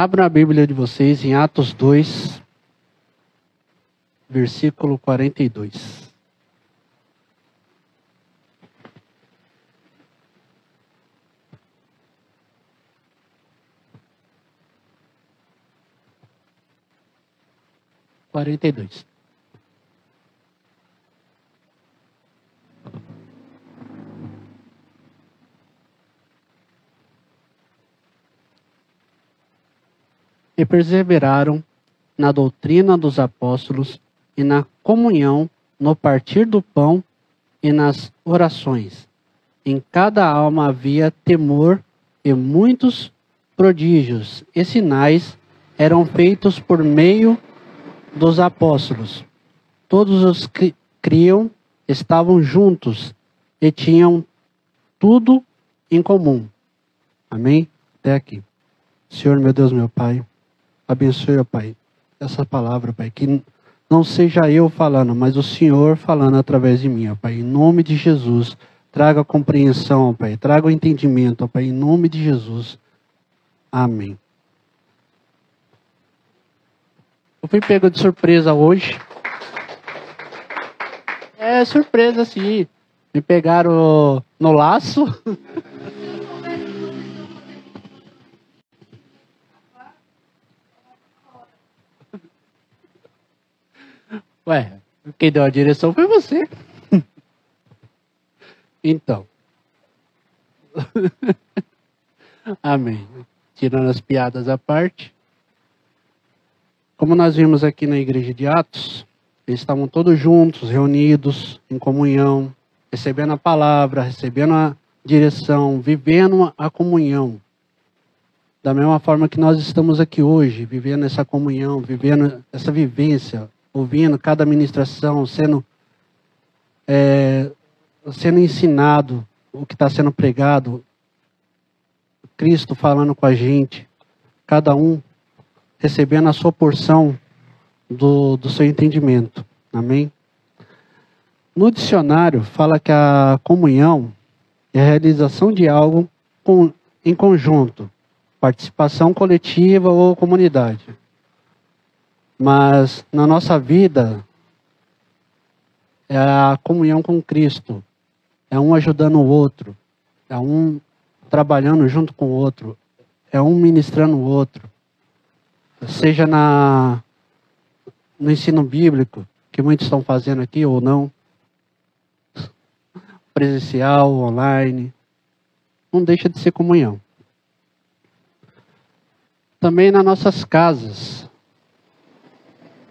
Abra a Bíblia de vocês em Atos 2, versículo 42. Quarenta e dois. E perseveraram na doutrina dos apóstolos e na comunhão, no partir do pão e nas orações. Em cada alma havia temor e muitos prodígios e sinais eram feitos por meio dos apóstolos. Todos os que criam estavam juntos e tinham tudo em comum. Amém? Até aqui. Senhor, meu Deus, meu Pai. Abençoe, ó Pai, essa palavra, Pai, que não seja eu falando, mas o Senhor falando através de mim, ó Pai, em nome de Jesus. Traga compreensão, ó Pai, traga o entendimento, ó Pai, em nome de Jesus. Amém. Eu fui pego de surpresa hoje. É surpresa, sim. Me pegaram no laço. Ué, quem deu a direção foi você. então. Amém. Tirando as piadas à parte. Como nós vimos aqui na igreja de Atos, eles estavam todos juntos, reunidos, em comunhão, recebendo a palavra, recebendo a direção, vivendo a comunhão. Da mesma forma que nós estamos aqui hoje, vivendo essa comunhão, vivendo essa vivência, ouvindo cada ministração, sendo, é, sendo ensinado o que está sendo pregado, Cristo falando com a gente, cada um recebendo a sua porção do, do seu entendimento. Amém? No dicionário fala que a comunhão é a realização de algo com, em conjunto, participação coletiva ou comunidade. Mas na nossa vida, é a comunhão com Cristo. É um ajudando o outro. É um trabalhando junto com o outro. É um ministrando o outro. Seja na, no ensino bíblico, que muitos estão fazendo aqui ou não. Presencial, online. Não deixa de ser comunhão. Também nas nossas casas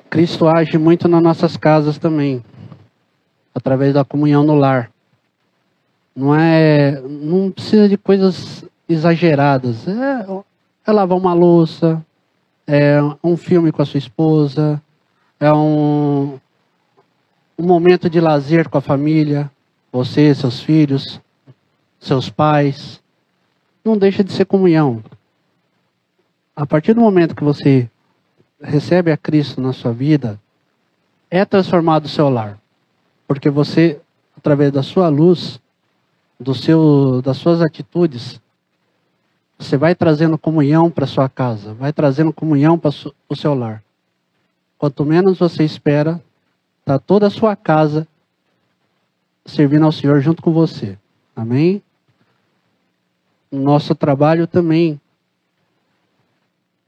Cristo age muito nas nossas casas também, através da comunhão no lar. Não é, não precisa de coisas exageradas. É, é lavar uma louça, é um filme com a sua esposa, é um, um momento de lazer com a família, você, seus filhos, seus pais. Não deixa de ser comunhão. A partir do momento que você recebe a Cristo na sua vida, é transformado o seu lar. Porque você, através da sua luz, do seu, das suas atitudes, você vai trazendo comunhão para sua casa, vai trazendo comunhão para o seu lar. Quanto menos você espera, está toda a sua casa servindo ao Senhor junto com você. Amém? Nosso trabalho também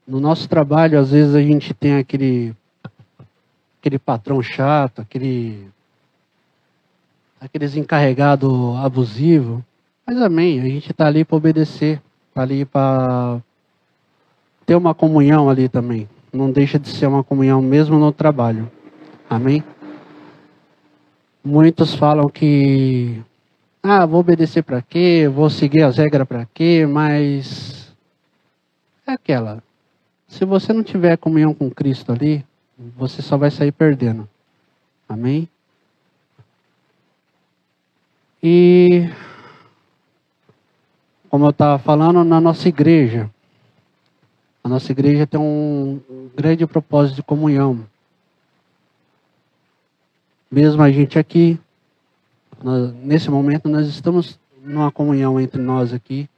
no nosso trabalho, às vezes a gente tem aquele aquele patrão chato, aquele aqueles encarregado abusivo. Mas amém, a gente está ali para obedecer, está ali para ter uma comunhão ali também. Não deixa de ser uma comunhão mesmo no trabalho. Amém? Muitos falam que ah, vou obedecer para quê? Vou seguir as regras para quê? Mas é aquela. Se você não tiver comunhão com Cristo ali, você só vai sair perdendo. Amém? E, como eu estava falando, na nossa igreja, a nossa igreja tem um grande propósito de comunhão. Mesmo a gente aqui, nós, nesse momento, nós estamos numa comunhão entre nós aqui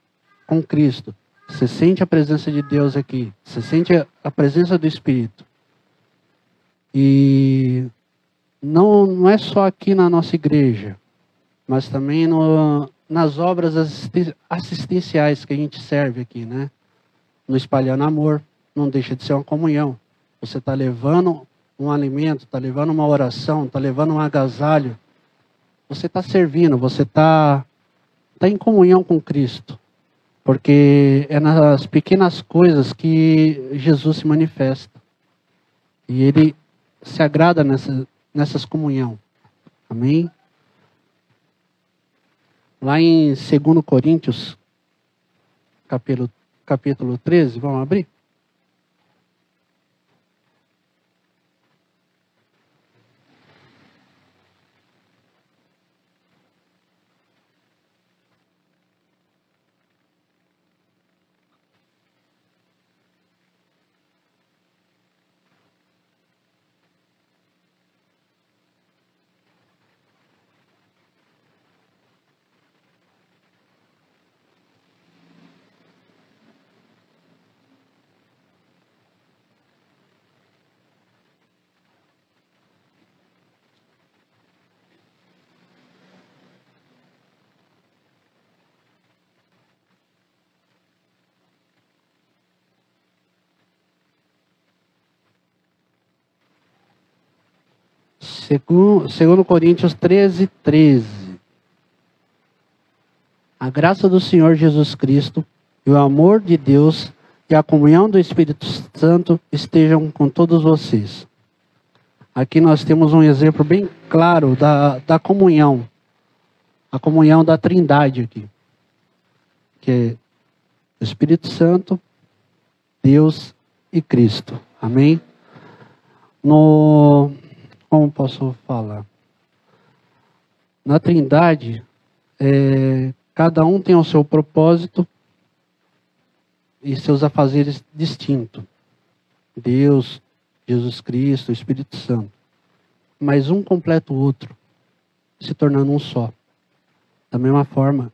com Cristo. Você sente a presença de Deus aqui. Você sente a presença do Espírito. E não, não é só aqui na nossa igreja, mas também no, nas obras assistenciais que a gente serve aqui, né? No Espalhando Amor, não deixa de ser uma comunhão. Você está levando um alimento, está levando uma oração, está levando um agasalho. Você está servindo, você está tá em comunhão com Cristo. Porque é nas pequenas coisas que Jesus se manifesta. E ele se agrada nessa, nessas comunhão. Amém? Lá em 2 Coríntios, capítulo, capítulo 13, vamos abrir? Segundo, Coríntios 13, 13. A graça do Senhor Jesus Cristo e o amor de Deus e a comunhão do Espírito Santo estejam com todos vocês. Aqui nós temos um exemplo bem claro da, da comunhão. A comunhão da trindade aqui. Que é o Espírito Santo, Deus e Cristo. Amém? No como posso falar? Na Trindade, é, cada um tem o seu propósito e seus afazeres distintos. Deus, Jesus Cristo, Espírito Santo. Mas um completa o outro, se tornando um só. Da mesma forma,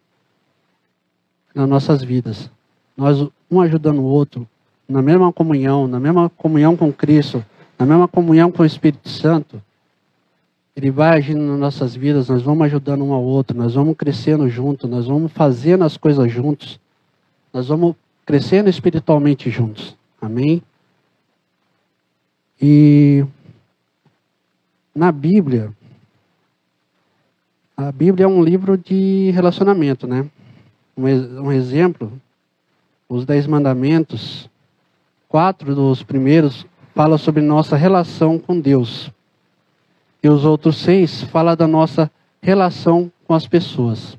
nas nossas vidas. Nós, um ajudando o outro, na mesma comunhão, na mesma comunhão com Cristo, na mesma comunhão com o Espírito Santo, ele vai agindo nas nossas vidas, nós vamos ajudando um ao outro, nós vamos crescendo juntos, nós vamos fazendo as coisas juntos, nós vamos crescendo espiritualmente juntos. Amém? E na Bíblia, a Bíblia é um livro de relacionamento, né? Um exemplo, os Dez Mandamentos, quatro dos primeiros falam sobre nossa relação com Deus. E os outros seis fala da nossa relação com as pessoas.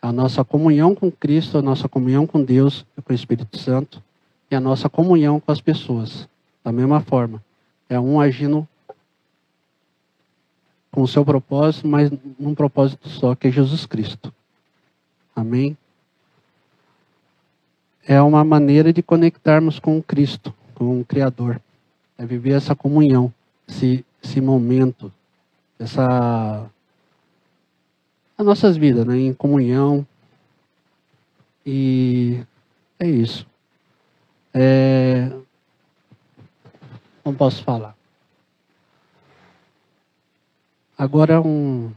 A nossa comunhão com Cristo, a nossa comunhão com Deus e com o Espírito Santo, e a nossa comunhão com as pessoas. Da mesma forma. É um agindo com o seu propósito, mas num propósito só, que é Jesus Cristo. Amém? É uma maneira de conectarmos com Cristo, com o Criador. É viver essa comunhão, se esse momento, essa as nossas vidas, né, em comunhão. E é isso. É, como posso falar? Agora um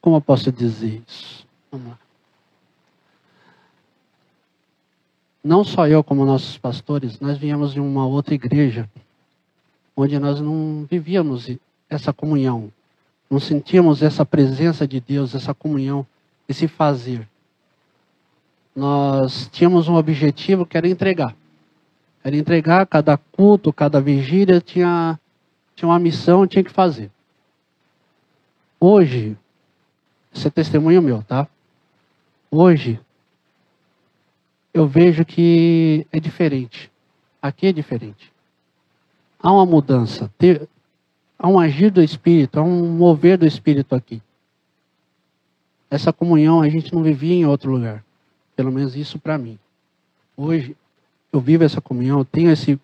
como eu posso dizer isso? Vamos lá. Não só eu, como nossos pastores, nós viemos de uma outra igreja onde nós não vivíamos essa comunhão, não sentíamos essa presença de Deus, essa comunhão, esse fazer. Nós tínhamos um objetivo que era entregar. Era entregar cada culto, cada vigília tinha, tinha uma missão, tinha que fazer. Hoje, esse é testemunho meu, tá? Hoje, eu vejo que é diferente. Aqui é diferente há uma mudança, há um agir do Espírito, há um mover do Espírito aqui. Essa comunhão a gente não vivia em outro lugar. Pelo menos isso para mim. Hoje eu vivo essa comunhão, eu tenho esse,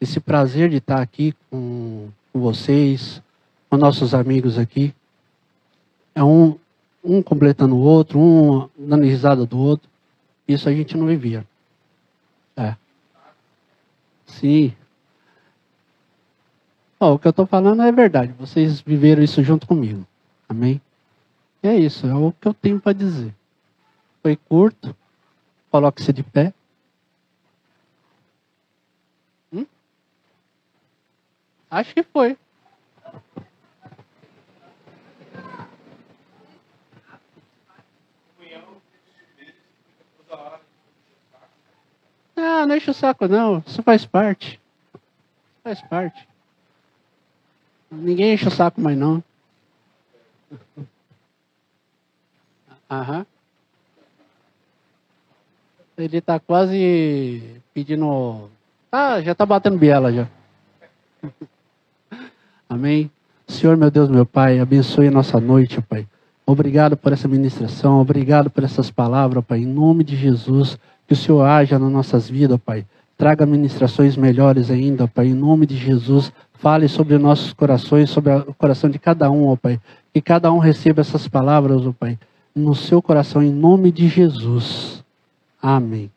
esse prazer de estar aqui com, com vocês, com nossos amigos aqui. É um, um completando o outro, um dando risada do outro. Isso a gente não vivia. É. Sim. Oh, o que eu estou falando é verdade. Vocês viveram isso junto comigo. Amém? E é isso, é o que eu tenho para dizer. Foi curto. Coloque-se de pé. Hum? Acho que foi. Ah, não enche o saco não. Isso faz parte. Isso faz parte. Ninguém enche o saco mais não. Aham. Ele está quase pedindo. Ah, já está batendo biela já. Amém. Senhor, meu Deus, meu Pai, abençoe a nossa noite, Pai. Obrigado por essa ministração, obrigado por essas palavras, Pai. Em nome de Jesus, que o Senhor haja nas nossas vidas, Pai. Traga ministrações melhores ainda, Pai. Em nome de Jesus, fale sobre nossos corações, sobre o coração de cada um, ó Pai. Que cada um receba essas palavras, ó Pai, no seu coração, em nome de Jesus. Amém.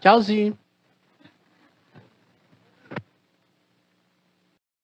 Tchauzinho.